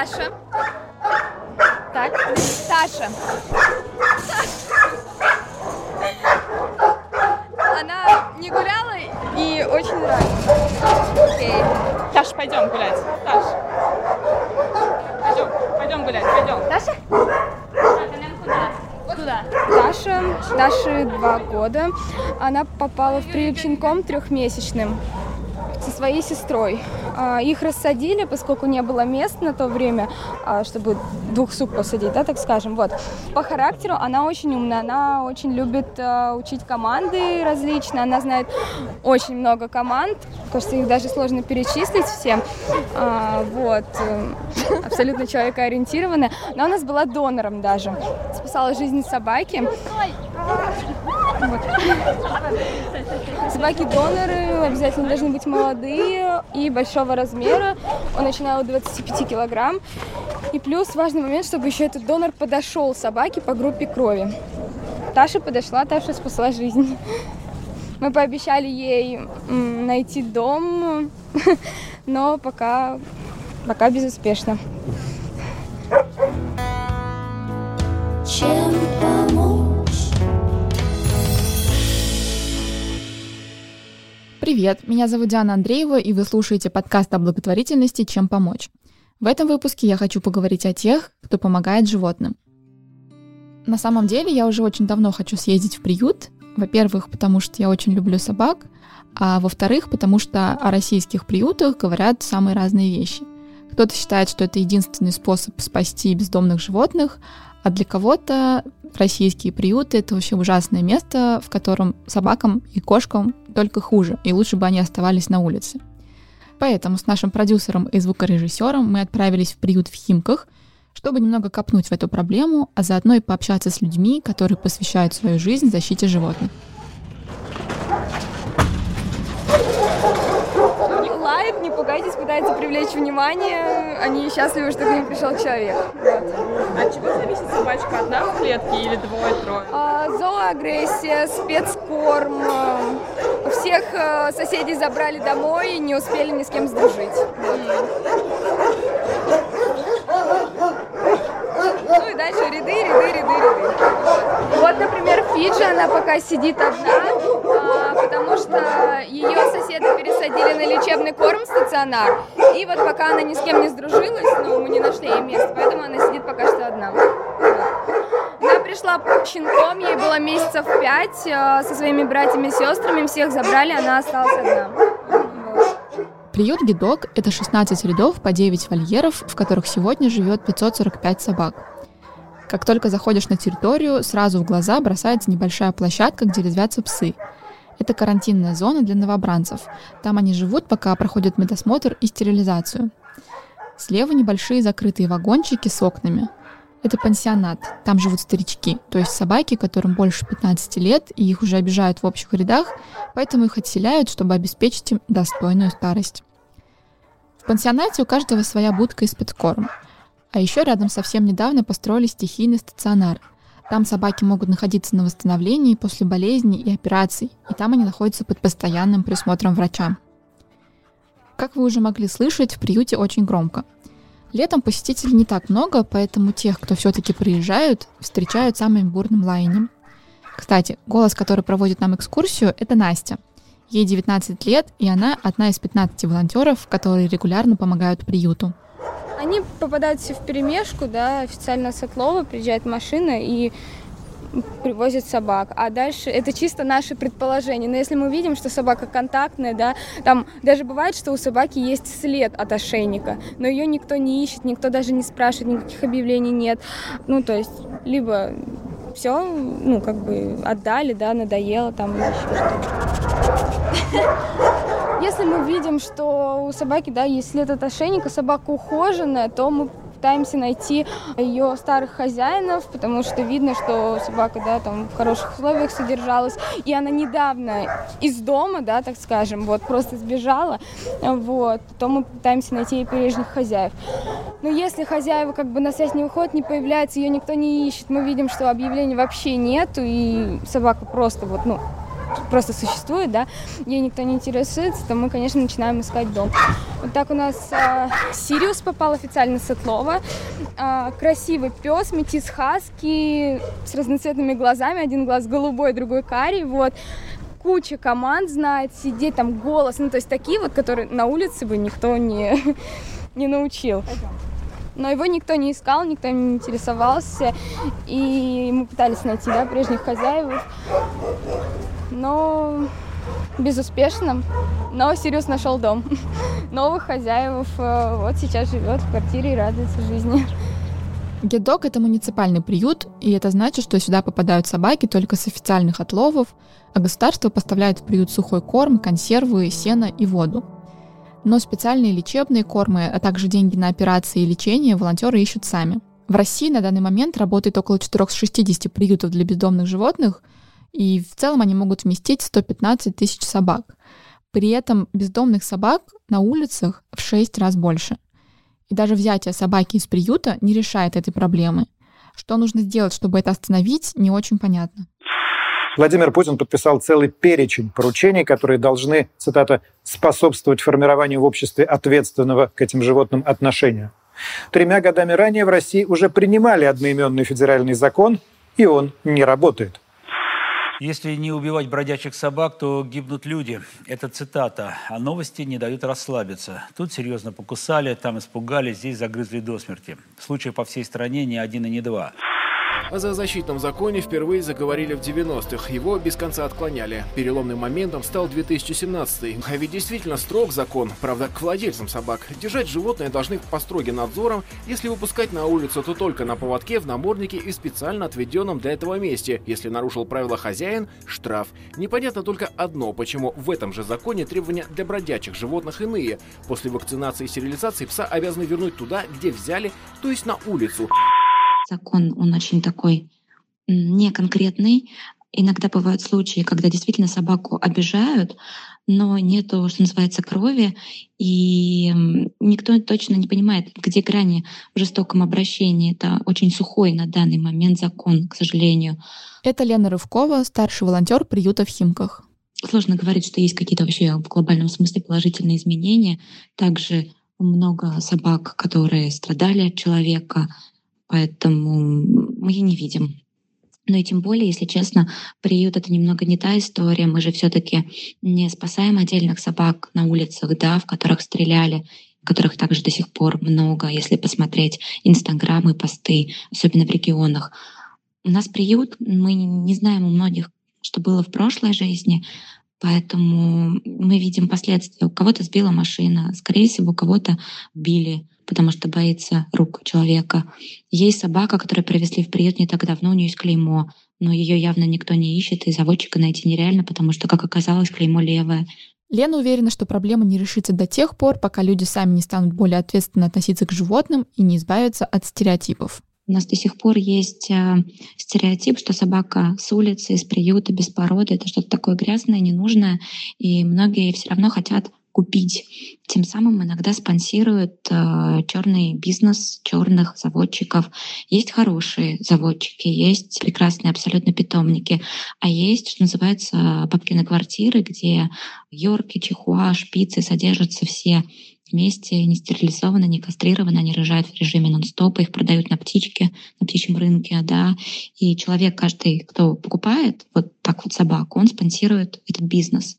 Таша. Так, Таша. Она не гуляла и очень нравится. Окей. Таш, пойдем гулять. Таш. Пойдем, пойдем гулять, пойдем. Таша? Куда? Таша, Таше два года. Она попала в приют щенком трехмесячным со своей сестрой. А, Их рассадили, поскольку не было мест на то время, а, чтобы двух сук посадить, да, так скажем. Вот. По характеру она очень умная, она очень любит а, учить команды различные, она знает очень много команд, кажется, их даже сложно перечислить все. А, Вот. э, Абсолютно человекоориентированная. Но она у нас была донором даже. Спасала жизнь собаки. Вот. Собаки-доноры обязательно должны быть молодые и большого размера. Он начинал от 25 килограмм. И плюс важный момент, чтобы еще этот донор подошел собаке по группе крови. Таша подошла, Таша спасла жизнь. Мы пообещали ей найти дом, но пока, пока безуспешно. Чем Привет, меня зовут Диана Андреева, и вы слушаете подкаст о благотворительности «Чем помочь». В этом выпуске я хочу поговорить о тех, кто помогает животным. На самом деле я уже очень давно хочу съездить в приют. Во-первых, потому что я очень люблю собак, а во-вторых, потому что о российских приютах говорят самые разные вещи. Кто-то считает, что это единственный способ спасти бездомных животных, а для кого-то российские приюты — это вообще ужасное место, в котором собакам и кошкам только хуже, и лучше бы они оставались на улице. Поэтому с нашим продюсером и звукорежиссером мы отправились в приют в Химках, чтобы немного копнуть в эту проблему, а заодно и пообщаться с людьми, которые посвящают свою жизнь защите животных. Пугайтесь, пытаются привлечь внимание. Они счастливы, что к ним пришел человек. Вот. От чего зависит собачка? Одна в клетке или двое-трое? А, зооагрессия, спецкорм. а, Всех а, соседей забрали домой и не успели ни с кем сдружить. Ну и дальше ряды, ряды, ряды, ряды. Вот, например, Фиджи, она пока сидит одна, а, что ее соседи пересадили на лечебный корм стационар. И вот пока она ни с кем не сдружилась, ну, мы не нашли ей места, поэтому она сидит пока что одна. Она пришла щенком, ей было месяцев пять, э, со своими братьями и сестрами, всех забрали, она осталась одна. Приют Гидок — это 16 рядов по 9 вольеров, в которых сегодня живет 545 собак. Как только заходишь на территорию, сразу в глаза бросается небольшая площадка, где резвятся псы. Это карантинная зона для новобранцев. Там они живут, пока проходят медосмотр и стерилизацию. Слева небольшие закрытые вагончики с окнами. Это пансионат, там живут старички, то есть собаки, которым больше 15 лет, и их уже обижают в общих рядах, поэтому их отселяют, чтобы обеспечить им достойную старость. В пансионате у каждого своя будка и спецкорм. А еще рядом совсем недавно построили стихийный стационар. Там собаки могут находиться на восстановлении после болезней и операций, и там они находятся под постоянным присмотром врача. Как вы уже могли слышать, в приюте очень громко. Летом посетителей не так много, поэтому тех, кто все-таки приезжают, встречают самым бурным лаянием. Кстати, голос, который проводит нам экскурсию, это Настя. Ей 19 лет, и она одна из 15 волонтеров, которые регулярно помогают приюту. Они попадают все в перемешку, да, официально с отлова приезжает машина и привозят собак. А дальше это чисто наши предположения. Но если мы видим, что собака контактная, да, там даже бывает, что у собаки есть след от ошейника, но ее никто не ищет, никто даже не спрашивает, никаких объявлений нет. Ну, то есть, либо все, ну, как бы отдали, да, надоело там или еще что-то. Если мы видим, что у собаки, да, есть след от ошейника, собака ухоженная, то мы пытаемся найти ее старых хозяинов, потому что видно, что собака, да, там в хороших условиях содержалась, и она недавно из дома, да, так скажем, вот просто сбежала, вот, то мы пытаемся найти ей прежних хозяев. Но если хозяева как бы на связь не выходят, не появляется, ее никто не ищет, мы видим, что объявлений вообще нету, и собака просто вот, ну, просто существует, да, ей никто не интересуется, то мы, конечно, начинаем искать дом. Вот так у нас э, Сириус попал официально с Отлова. Э, красивый пес, метис хаски с разноцветными глазами. Один глаз голубой, другой карий. Вот куча команд знает, сидеть там голос, ну то есть такие вот, которые на улице бы никто не, не научил. Но его никто не искал, никто не интересовался, и мы пытались найти, да, прежних хозяев, но безуспешно. Но Сириус нашел дом. Новых хозяев э, вот сейчас живет в квартире и радуется жизни. Геддог — это муниципальный приют, и это значит, что сюда попадают собаки только с официальных отловов, а государство поставляет в приют сухой корм, консервы, сено и воду. Но специальные лечебные кормы, а также деньги на операции и лечение волонтеры ищут сами. В России на данный момент работает около 460 приютов для бездомных животных, и в целом они могут вместить 115 тысяч собак. При этом бездомных собак на улицах в 6 раз больше – и даже взятие собаки из приюта не решает этой проблемы. Что нужно сделать, чтобы это остановить, не очень понятно. Владимир Путин подписал целый перечень поручений, которые должны, цитата, «способствовать формированию в обществе ответственного к этим животным отношения». Тремя годами ранее в России уже принимали одноименный федеральный закон, и он не работает. Если не убивать бродячих собак, то гибнут люди. Это цитата. А новости не дают расслабиться. Тут серьезно покусали, там испугались, здесь загрызли до смерти. Случаев по всей стране не один и не два. О зоозащитном законе впервые заговорили в 90-х. Его без конца отклоняли. Переломным моментом стал 2017 А ведь действительно строг закон, правда, к владельцам собак. Держать животное должны по строгим надзорам. Если выпускать на улицу, то только на поводке, в наморднике и специально отведенном для этого месте. Если нарушил правила хозяин – штраф. Непонятно только одно, почему в этом же законе требования для бродячих животных иные. После вакцинации и стерилизации пса обязаны вернуть туда, где взяли, то есть на улицу закон, он очень такой неконкретный. Иногда бывают случаи, когда действительно собаку обижают, но нету, что называется, крови, и никто точно не понимает, где грани в жестоком обращении. Это очень сухой на данный момент закон, к сожалению. Это Лена Рывкова, старший волонтер приюта в Химках. Сложно говорить, что есть какие-то вообще в глобальном смысле положительные изменения. Также много собак, которые страдали от человека, Поэтому мы ее не видим. Но и тем более, если честно, приют это немного не та история. Мы же все-таки не спасаем отдельных собак на улицах, да, в которых стреляли, которых также до сих пор много, если посмотреть инстаграмы, посты, особенно в регионах. У нас приют, мы не знаем у многих, что было в прошлой жизни, поэтому мы видим последствия. У кого-то сбила машина, скорее всего, кого-то били, потому что боится рук человека. Есть собака, которую привезли в приют не так давно, у нее есть клеймо, но ее явно никто не ищет, и заводчика найти нереально, потому что, как оказалось, клеймо левое. Лена уверена, что проблема не решится до тех пор, пока люди сами не станут более ответственно относиться к животным и не избавятся от стереотипов. У нас до сих пор есть э, стереотип, что собака с улицы, из приюта, без породы — это что-то такое грязное, ненужное, и многие все равно хотят купить. Тем самым иногда спонсируют э, черный бизнес черных заводчиков. Есть хорошие заводчики, есть прекрасные абсолютно питомники, а есть, что называется, папкины квартиры, где йорки, чихуа, шпицы содержатся все вместе, не стерилизованы, не кастрированы, они рожают в режиме нон-стопа, их продают на птичке, на птичьем рынке, да, и человек каждый, кто покупает вот так вот собаку, он спонсирует этот бизнес.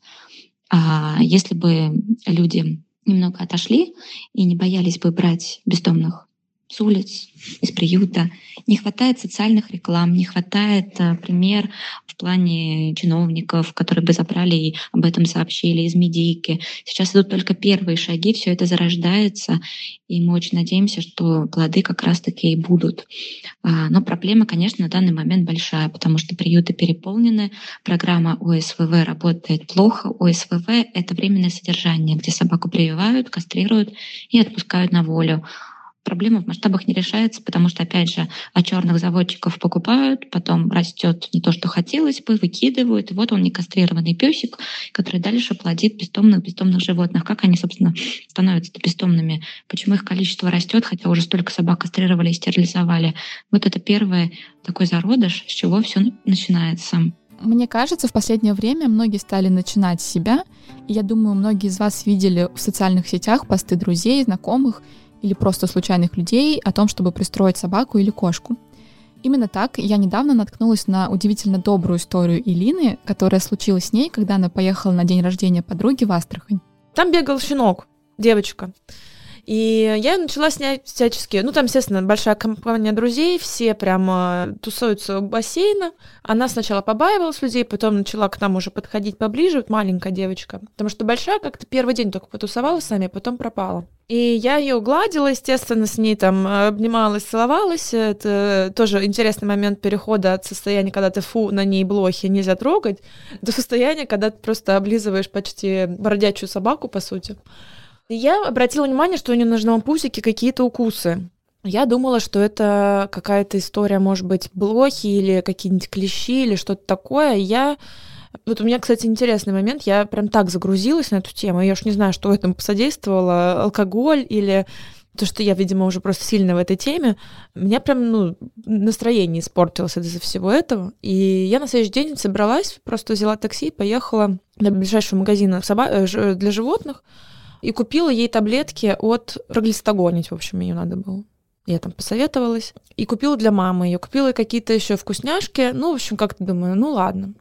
А если бы люди немного отошли и не боялись бы брать бездомных с улиц, из приюта. Не хватает социальных реклам, не хватает, например, в плане чиновников, которые бы забрали и об этом сообщили из медийки. Сейчас идут только первые шаги, все это зарождается, и мы очень надеемся, что плоды как раз-таки и будут. А, но проблема, конечно, на данный момент большая, потому что приюты переполнены, программа ОСВВ работает плохо. ОСВВ — это временное содержание, где собаку прививают, кастрируют и отпускают на волю проблема в масштабах не решается, потому что, опять же, от черных заводчиков покупают, потом растет не то, что хотелось бы, выкидывают, и вот он некастрированный песик, который дальше плодит бестомных бестомных животных. Как они, собственно, становятся бестомными? Почему их количество растет, хотя уже столько собак кастрировали и стерилизовали? Вот это первый такой зародыш, с чего все начинается. Мне кажется, в последнее время многие стали начинать себя, и я думаю, многие из вас видели в социальных сетях посты друзей, знакомых или просто случайных людей о том, чтобы пристроить собаку или кошку. Именно так я недавно наткнулась на удивительно добрую историю Илины, которая случилась с ней, когда она поехала на день рождения подруги в Астрахань. Там бегал щенок, девочка. И я начала снять всячески. Ну, там, естественно, большая компания друзей, все прямо тусуются у бассейна. Она сначала побаивалась людей, потом начала к нам уже подходить поближе, вот маленькая девочка. Потому что большая как-то первый день только потусовалась с нами, а потом пропала. И я ее гладила, естественно, с ней там обнималась, целовалась. Это тоже интересный момент перехода от состояния, когда ты фу, на ней блохи, нельзя трогать, до состояния, когда ты просто облизываешь почти бродячую собаку, по сути. Я обратила внимание, что у нее на ножном пусике какие-то укусы. Я думала, что это какая-то история, может быть, блохи или какие-нибудь клещи или что-то такое. Я вот у меня, кстати, интересный момент. Я прям так загрузилась на эту тему. Я уж не знаю, что этому посодействовало. Алкоголь или то, что я, видимо, уже просто сильно в этой теме, меня прям, ну, настроение испортилось из-за всего этого. И я на следующий день собралась, просто взяла такси, поехала до ближайшего магазина э, для животных, и купила ей таблетки от проглистогонить, в общем, ее надо было. Я там посоветовалась. И купила для мамы ее. Купила какие-то еще вкусняшки. Ну, в общем, как-то думаю, ну ладно.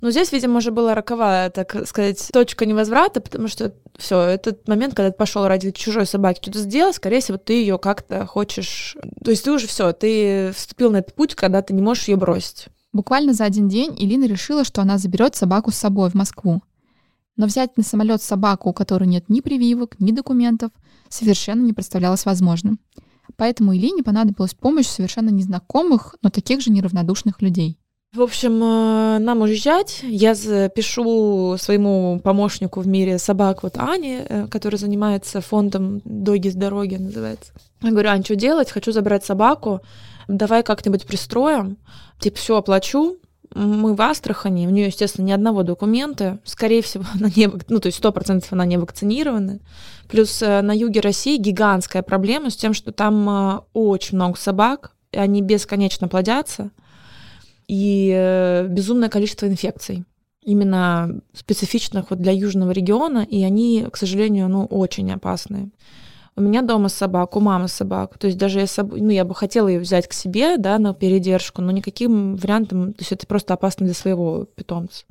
Но здесь, видимо, уже была роковая, так сказать, точка невозврата, потому что все, этот момент, когда ты пошел ради чужой собаки что-то сделать, скорее всего, ты ее как-то хочешь. То есть ты уже все, ты вступил на этот путь, когда ты не можешь ее бросить. Буквально за один день Илина решила, что она заберет собаку с собой в Москву. Но взять на самолет собаку, у которой нет ни прививок, ни документов, совершенно не представлялось возможным. Поэтому Илине понадобилась помощь совершенно незнакомых, но таких же неравнодушных людей. В общем, э, нам уезжать. Я пишу своему помощнику в мире собак, вот Ане, э, который занимается фондом «Доги с дороги» называется. Я говорю, Ань, что делать? Хочу забрать собаку. Давай как-нибудь пристроим. Типа, все оплачу, мы в Астрахани, у нее, естественно, ни одного документа, скорее всего, она не, ну, то есть сто процентов она не вакцинирована. Плюс э, на юге России гигантская проблема с тем, что там э, очень много собак, и они бесконечно плодятся, и э, безумное количество инфекций именно специфичных вот для южного региона, и они, к сожалению, ну, очень опасные. У меня дома собак, у мамы собак. То есть даже я, соб... ну, я бы хотела ее взять к себе, да, на передержку, но никаким вариантом, то есть это просто опасно для своего питомца.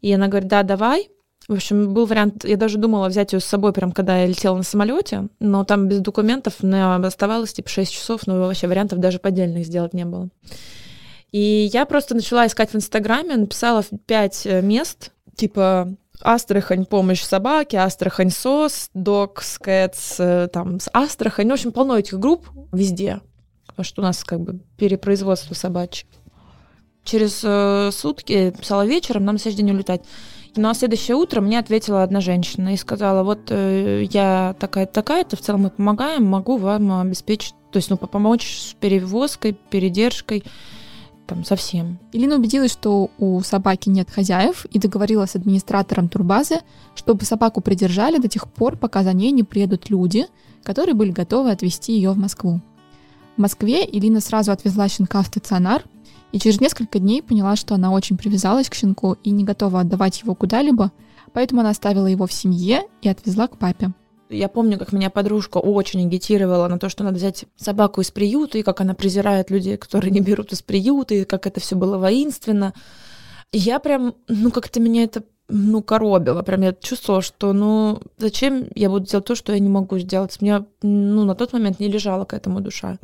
И она говорит, да, давай. В общем, был вариант, я даже думала взять ее с собой, прям когда я летела на самолете, но там без документов оставалось типа 6 часов, но вообще вариантов даже поддельных сделать не было. И я просто начала искать в Инстаграме, написала 5 э, мест, типа Астрахань помощь собаке, Астрахань СОС, Докс, Кэтс, там, Астрахань. Ну, в общем, полно этих групп везде, потому что у нас как бы перепроизводство собачье. Через э, сутки, писала вечером, нам на следующий день улетать. Но на следующее утро мне ответила одна женщина и сказала, вот э, я такая-то, такая-то, в целом мы помогаем, могу вам обеспечить, то есть, ну, помочь с перевозкой, передержкой там совсем. Илина убедилась, что у собаки нет хозяев и договорилась с администратором турбазы, чтобы собаку придержали до тех пор, пока за ней не приедут люди, которые были готовы отвезти ее в Москву. В Москве Илина сразу отвезла щенка в стационар и через несколько дней поняла, что она очень привязалась к щенку и не готова отдавать его куда-либо, поэтому она оставила его в семье и отвезла к папе. Я помню, как меня подружка очень агитировала на то, что надо взять собаку из приюта, и как она презирает людей, которые не берут из приюта, и как это все было воинственно. И я прям, ну, как-то меня это ну, коробило. Прям я чувствовала, что, ну, зачем я буду делать то, что я не могу сделать? У меня, ну, на тот момент не лежала к этому душа.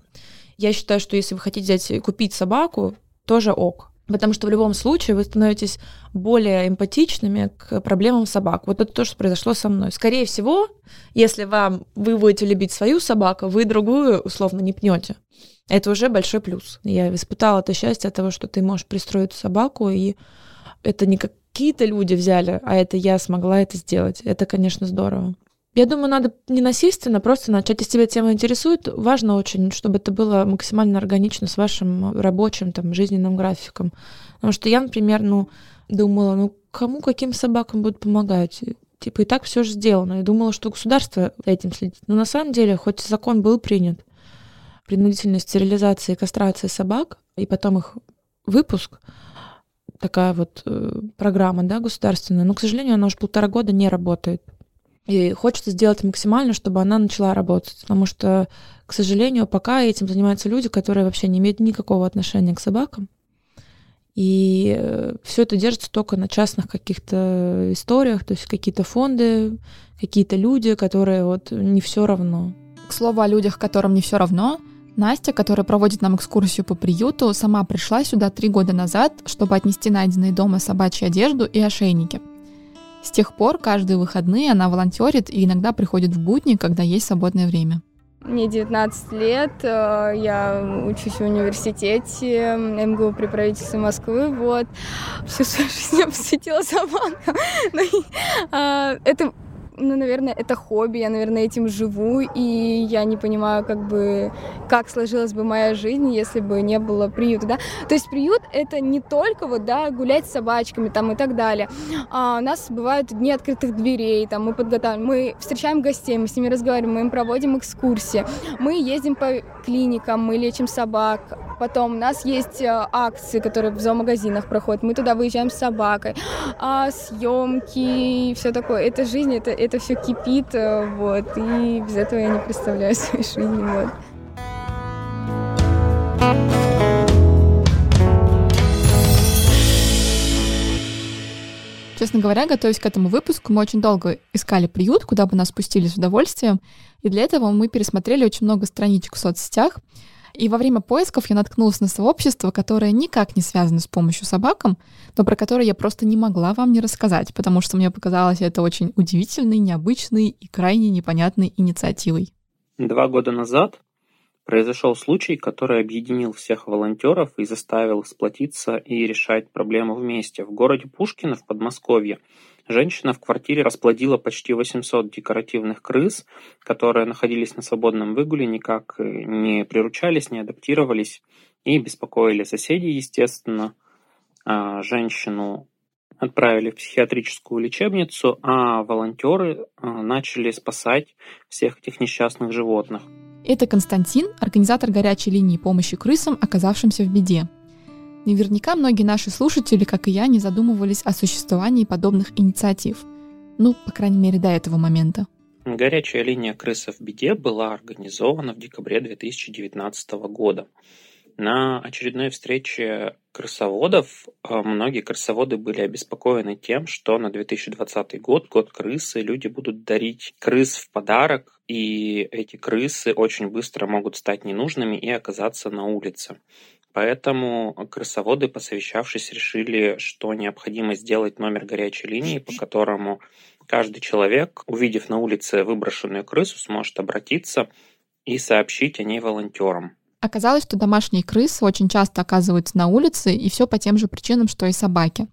Я считаю, что если вы хотите взять купить собаку, тоже ок. Потому что в любом случае вы становитесь более эмпатичными к проблемам собак. Вот это то, что произошло со мной. Скорее всего, если вам вы будете любить свою собаку, вы другую условно не пнете. Это уже большой плюс. Я испытала это счастье от того, что ты можешь пристроить собаку, и это не какие-то люди взяли, а это я смогла это сделать. Это, конечно, здорово. Я думаю, надо не насильственно, просто начать, если тебя тема интересует, важно очень, чтобы это было максимально органично с вашим рабочим, там, жизненным графиком. Потому что я, например, ну, думала, ну, кому, каким собакам будут помогать? Типа, и так все же сделано. Я думала, что государство этим следит. Но на самом деле, хоть закон был принят, принудительной стерилизации и кастрации собак, и потом их выпуск, такая вот э, программа, да, государственная, но, к сожалению, она уже полтора года не работает. И хочется сделать максимально, чтобы она начала работать, потому что, к сожалению, пока этим занимаются люди, которые вообще не имеют никакого отношения к собакам. И э, все это держится только на частных каких-то историях, то есть какие-то фонды, какие-то люди, которые вот не все равно. К слову о людях, которым не все равно, Настя, которая проводит нам экскурсию по приюту, сама пришла сюда три года назад, чтобы отнести найденные дома собачью одежду и ошейники. С тех пор каждые выходные она волонтерит и иногда приходит в будни, когда есть свободное время. Мне 19 лет, э, я учусь в университете МГУ при правительстве Москвы, вот. Всю свою жизнь я посвятила собакам. Ну это ну, наверное, это хобби, я, наверное, этим живу, и я не понимаю, как бы, как сложилась бы моя жизнь, если бы не было приюта, да. То есть приют — это не только вот, да, гулять с собачками там и так далее. А у нас бывают дни открытых дверей, там мы подготавливаем, мы встречаем гостей, мы с ними разговариваем, мы им проводим экскурсии, мы ездим по клиникам, мы лечим собак, потом у нас есть э, акции, которые в зоомагазинах проходят, мы туда выезжаем с собакой, а съемки и все такое. Это жизнь, это, это все кипит, э, вот, и без этого я не представляю своей жизни, вот. Честно говоря, готовясь к этому выпуску, мы очень долго искали приют, куда бы нас пустили с удовольствием. И для этого мы пересмотрели очень много страничек в соцсетях. И во время поисков я наткнулась на сообщество, которое никак не связано с помощью собакам, но про которое я просто не могла вам не рассказать, потому что мне показалось это очень удивительной, необычной и крайне непонятной инициативой. Два года назад произошел случай, который объединил всех волонтеров и заставил сплотиться и решать проблему вместе. В городе Пушкино в Подмосковье Женщина в квартире расплодила почти 800 декоративных крыс, которые находились на свободном выгуле, никак э, не приручались, не адаптировались и беспокоили соседей, естественно. А, женщину отправили в психиатрическую лечебницу, а волонтеры а, начали спасать всех этих несчастных животных. Это Константин, организатор горячей линии помощи крысам, оказавшимся в беде. Наверняка многие наши слушатели, как и я, не задумывались о существовании подобных инициатив. Ну, по крайней мере, до этого момента. Горячая линия «Крыса в беде» была организована в декабре 2019 года. На очередной встрече крысоводов э, многие крысоводы были обеспокоены тем, что на 2020 год, год крысы, люди будут дарить крыс в подарок, и эти крысы очень быстро могут стать ненужными и оказаться на улице. Поэтому крысоводы, посовещавшись, решили, что необходимо сделать номер горячей линии, по которому каждый человек, увидев на улице выброшенную крысу, сможет обратиться и сообщить о ней волонтерам. Оказалось, что домашние крысы очень часто оказываются на улице, и все по тем же причинам, что и собаки.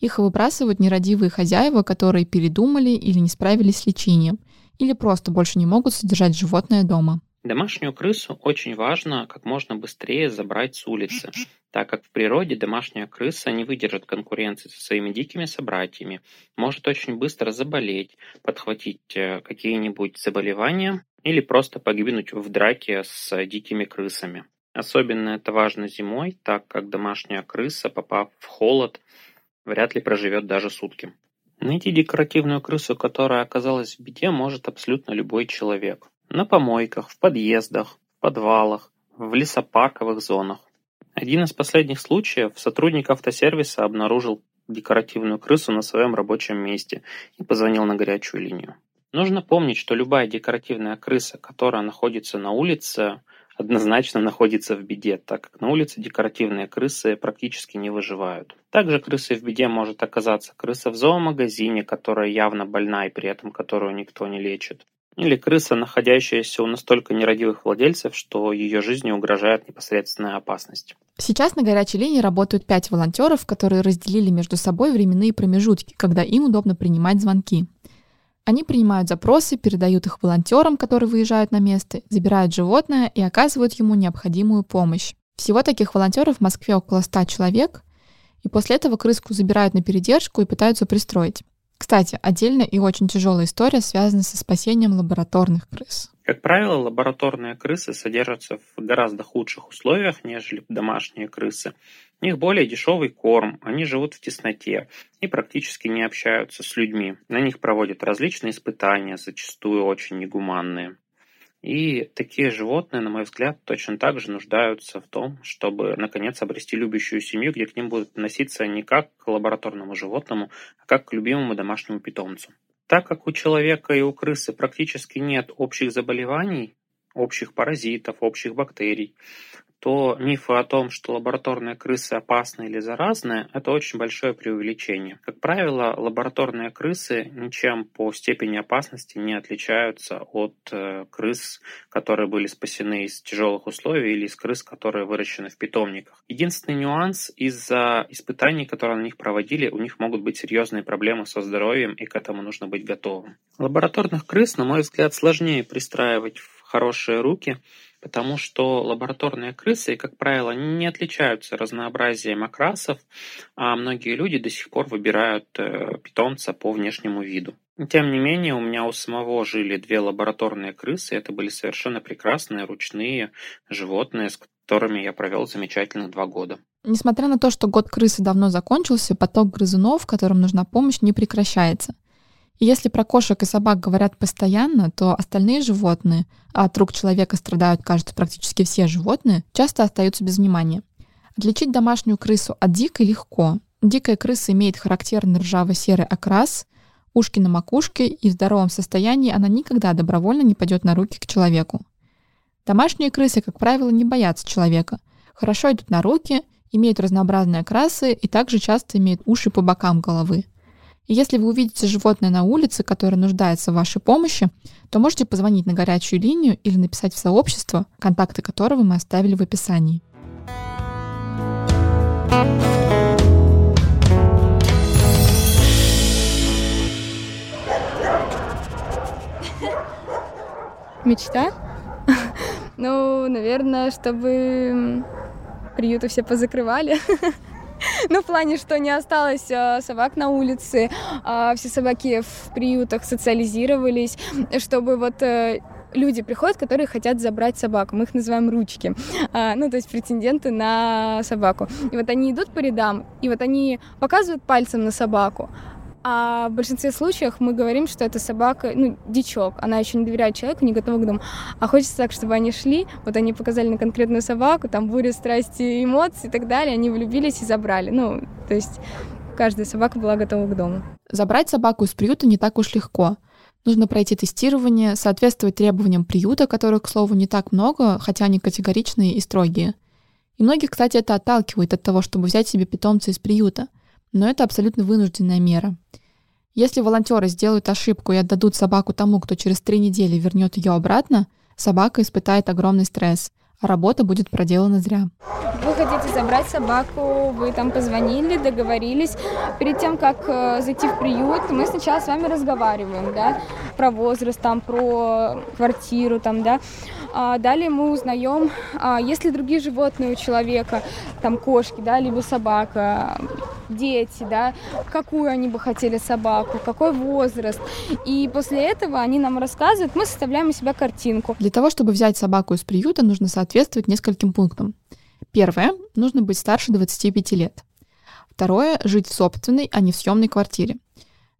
Их выбрасывают нерадивые хозяева, которые передумали или не справились с лечением, или просто больше не могут содержать животное дома. Домашнюю крысу очень важно как можно быстрее забрать с улицы, так как в природе домашняя крыса не выдержит конкуренции со своими дикими собратьями, может очень быстро заболеть, подхватить э, какие-нибудь заболевания или просто погибнуть в драке с дикими крысами. Особенно это важно зимой, так как домашняя крыса, попав в холод, вряд ли проживет даже сутки. Найти декоративную крысу, которая оказалась в беде, может абсолютно любой человек на помойках, в подъездах, в подвалах, в лесопарковых зонах. Один из последних случаев сотрудник автосервиса обнаружил декоративную крысу на своем рабочем месте и позвонил на горячую линию. Нужно помнить, что любая декоративная крыса, которая находится на улице, однозначно находится в беде, так как на улице декоративные крысы практически не выживают. Также крысой в беде может оказаться крыса в зоомагазине, которая явно больна и при этом которую никто не лечит. Или крыса, находящаяся у настолько нерадивых владельцев, что ее жизни угрожает непосредственная опасность. Сейчас на горячей линии работают пять волонтеров, которые разделили между собой временные промежутки, когда им удобно принимать звонки. Они принимают запросы, передают их волонтерам, которые выезжают на место, забирают животное и оказывают ему необходимую помощь. Всего таких волонтеров в Москве около 100 человек, и после этого крыску забирают на передержку и пытаются пристроить. Кстати, отдельная и очень тяжелая история связана со спасением лабораторных крыс. Как правило, лабораторные крысы содержатся в гораздо худших условиях, нежели домашние крысы. У них более дешевый корм, они живут в тесноте и практически не общаются с людьми. На них проводят различные испытания, зачастую очень негуманные. И такие животные, на мой взгляд, точно так же нуждаются в том, чтобы, наконец, обрести любящую семью, где к ним будут относиться не как к лабораторному животному, а как к любимому домашнему питомцу. Так как у человека и у крысы практически нет общих заболеваний, общих паразитов, общих бактерий, то мифы о том, что лабораторные крысы опасны или заразны, это очень большое преувеличение. Как правило, лабораторные крысы ничем по степени опасности не отличаются от э, крыс, которые были спасены из тяжелых условий или из крыс, которые выращены в питомниках. Единственный нюанс из-за испытаний, которые на них проводили, у них могут быть серьезные проблемы со здоровьем, и к этому нужно быть готовым. Лабораторных крыс, на мой взгляд, сложнее пристраивать в хорошие руки, потому что лабораторные крысы, как правило, не отличаются разнообразием окрасов, а многие люди до сих пор выбирают э, питомца по внешнему виду. Тем не менее, у меня у самого жили две лабораторные крысы, это были совершенно прекрасные ручные животные, с которыми я провел замечательных два года. Несмотря на то, что год крысы давно закончился, поток грызунов, которым нужна помощь, не прекращается. И если про кошек и собак говорят постоянно, то остальные животные, а от рук человека страдают, кажется, практически все животные, часто остаются без внимания. Отличить домашнюю крысу от дикой легко. Дикая крыса имеет характерный ржаво-серый окрас, ушки на макушке, и в здоровом состоянии она никогда добровольно не пойдет на руки к человеку. Домашние крысы, как правило, не боятся человека, хорошо идут на руки, имеют разнообразные окрасы и также часто имеют уши по бокам головы. Если вы увидите животное на улице, которое нуждается в вашей помощи, то можете позвонить на горячую линию или написать в сообщество, контакты которого мы оставили в описании. Мечта? Ну, наверное, чтобы приюты все позакрывали. Ну, в плане, что не осталось а, собак на улице, а все собаки в приютах социализировались, чтобы вот э, люди приходят, которые хотят забрать собаку. Мы их называем ручки. А, ну, то есть претенденты на собаку. И вот они идут по рядам, и вот они показывают пальцем на собаку. А в большинстве случаев мы говорим, что это собака, ну, дичок. Она еще не доверяет человеку, не готова к дому. А хочется так, чтобы они шли, вот они показали на конкретную собаку, там буря страсти, эмоций и так далее, они влюбились и забрали. Ну, то есть каждая собака была готова к дому. Забрать собаку из приюта не так уж легко. Нужно пройти тестирование, соответствовать требованиям приюта, которых, к слову, не так много, хотя они категоричные и строгие. И многих, кстати, это отталкивает от того, чтобы взять себе питомца из приюта – но это абсолютно вынужденная мера. Если волонтеры сделают ошибку и отдадут собаку тому, кто через три недели вернет ее обратно, собака испытает огромный стресс, работа будет проделана зря. Вы хотите забрать собаку, вы там позвонили, договорились. Перед тем, как э, зайти в приют, мы сначала с вами разговариваем, да, про возраст, там, про квартиру, там, да. А далее мы узнаем, а, есть ли другие животные у человека, там кошки, да, либо собака, дети, да, какую они бы хотели собаку, какой возраст. И после этого они нам рассказывают, мы составляем у себя картинку. Для того, чтобы взять собаку из приюта, нужно соответствовать нескольким пунктам. Первое, нужно быть старше 25 лет. Второе, жить в собственной, а не в съемной квартире.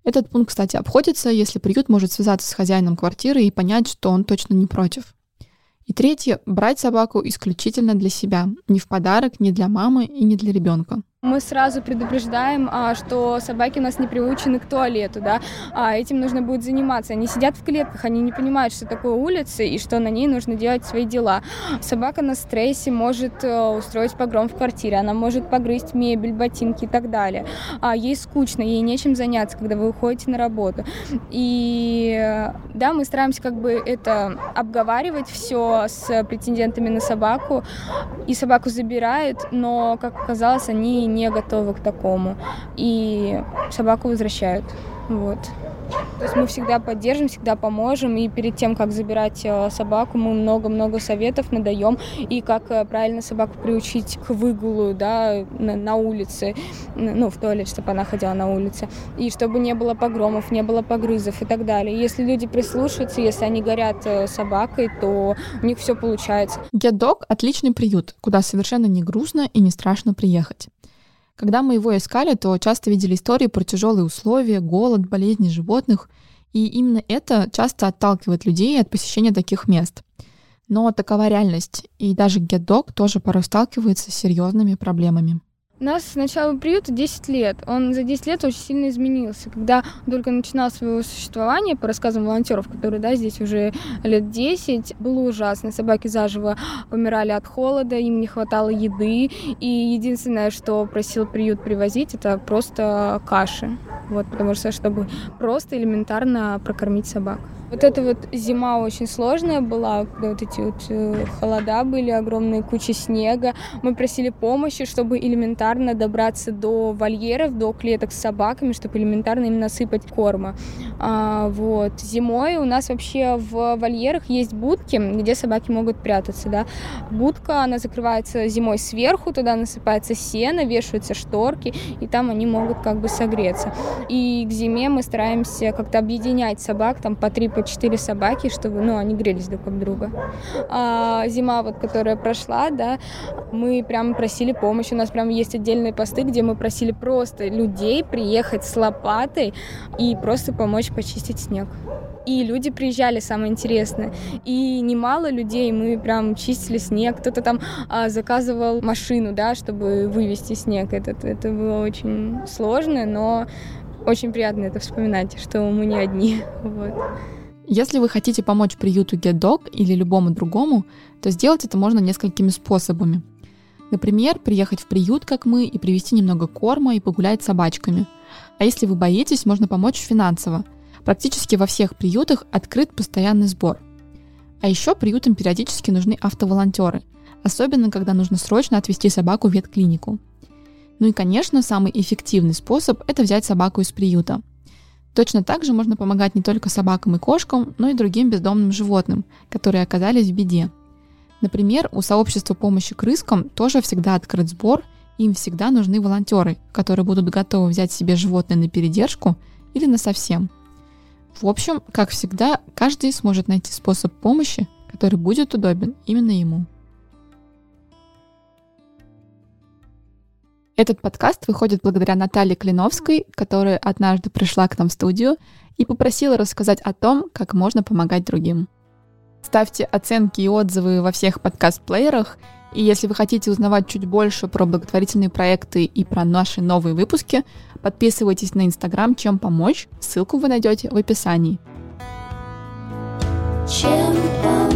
Этот пункт, кстати, обходится, если приют может связаться с хозяином квартиры и понять, что он точно не против. И третье, брать собаку исключительно для себя, не в подарок, не для мамы и не для ребенка. Мы сразу предупреждаем, а, что собаки у нас не приучены к туалету, да, а этим нужно будет заниматься. Они сидят в клетках, они не понимают, что такое улица и что на ней нужно делать свои дела. Собака на стрессе может э, устроить погром в квартире, она может погрызть мебель, ботинки и так далее. А ей скучно, ей нечем заняться, когда вы уходите на работу. И да, мы стараемся как бы это обговаривать все с претендентами на собаку, и собаку забирают, но, как оказалось, они не готовы к такому. И собаку возвращают. Вот. То есть мы всегда поддержим, всегда поможем. И перед тем, как забирать э, собаку, мы много-много советов надаем. И как э, правильно собаку приучить к выгулу да, на, на улице, ну, в туалет, чтобы она ходила на улице. И чтобы не было погромов, не было погрызов и так далее. Если люди прислушаются, если они горят э, собакой, то у них все получается. Get отличный приют, куда совершенно не грустно и не страшно приехать. Когда мы его искали, то часто видели истории про тяжелые условия, голод, болезни животных, и именно это часто отталкивает людей от посещения таких мест. Но такова реальность, и даже Get Dog тоже порой сталкивается с серьезными проблемами. Нас с начала приюта 10 лет. Он за 10 лет очень сильно изменился. Когда он только начинал свое существование, по рассказам волонтеров, которые да, здесь уже лет 10, было ужасно. Собаки заживо помирали от холода, им не хватало еды. И единственное, что просил приют привозить, это просто каши. Вот, потому что, чтобы просто элементарно прокормить собак. Вот эта вот зима очень сложная была, когда вот эти вот э, холода были, огромные кучи снега. Мы просили помощи, чтобы элементарно добраться до вольеров, до клеток с собаками, чтобы элементарно им насыпать корма. А, вот. Зимой у нас вообще в вольерах есть будки, где собаки могут прятаться, да. Будка, она закрывается зимой сверху, туда насыпается сено, вешаются шторки, и там они могут как бы согреться. И к зиме мы стараемся как-то объединять собак, там по три, по четыре собаки, чтобы, ну, они грелись друг об друга. А зима, вот, которая прошла, да, мы прям просили помощи, у нас прям есть отдельные посты, где мы просили просто людей приехать с лопатой и просто помочь почистить снег. И люди приезжали, самое интересное. И немало людей, мы прям чистили снег. Кто-то там а, заказывал машину, да, чтобы вывести снег этот. Это было очень сложно, но очень приятно это вспоминать, что мы не одни. Вот. Если вы хотите помочь приюту Get Dog или любому другому, то сделать это можно несколькими способами. Например, приехать в приют, как мы, и привезти немного корма и погулять с собачками. А если вы боитесь, можно помочь финансово. Практически во всех приютах открыт постоянный сбор. А еще приютам периодически нужны автоволонтеры, особенно когда нужно срочно отвезти собаку в ветклинику. Ну и, конечно, самый эффективный способ – это взять собаку из приюта. Точно так же можно помогать не только собакам и кошкам, но и другим бездомным животным, которые оказались в беде. Например, у сообщества помощи крыскам тоже всегда открыт сбор, им всегда нужны волонтеры, которые будут готовы взять себе животное на передержку или на совсем. В общем, как всегда, каждый сможет найти способ помощи, который будет удобен именно ему. Этот подкаст выходит благодаря Наталье Клиновской, которая однажды пришла к нам в студию и попросила рассказать о том, как можно помогать другим. Ставьте оценки и отзывы во всех подкаст-плеерах, и если вы хотите узнавать чуть больше про благотворительные проекты и про наши новые выпуски, подписывайтесь на Инстаграм «Чем помочь», ссылку вы найдете в описании. Чем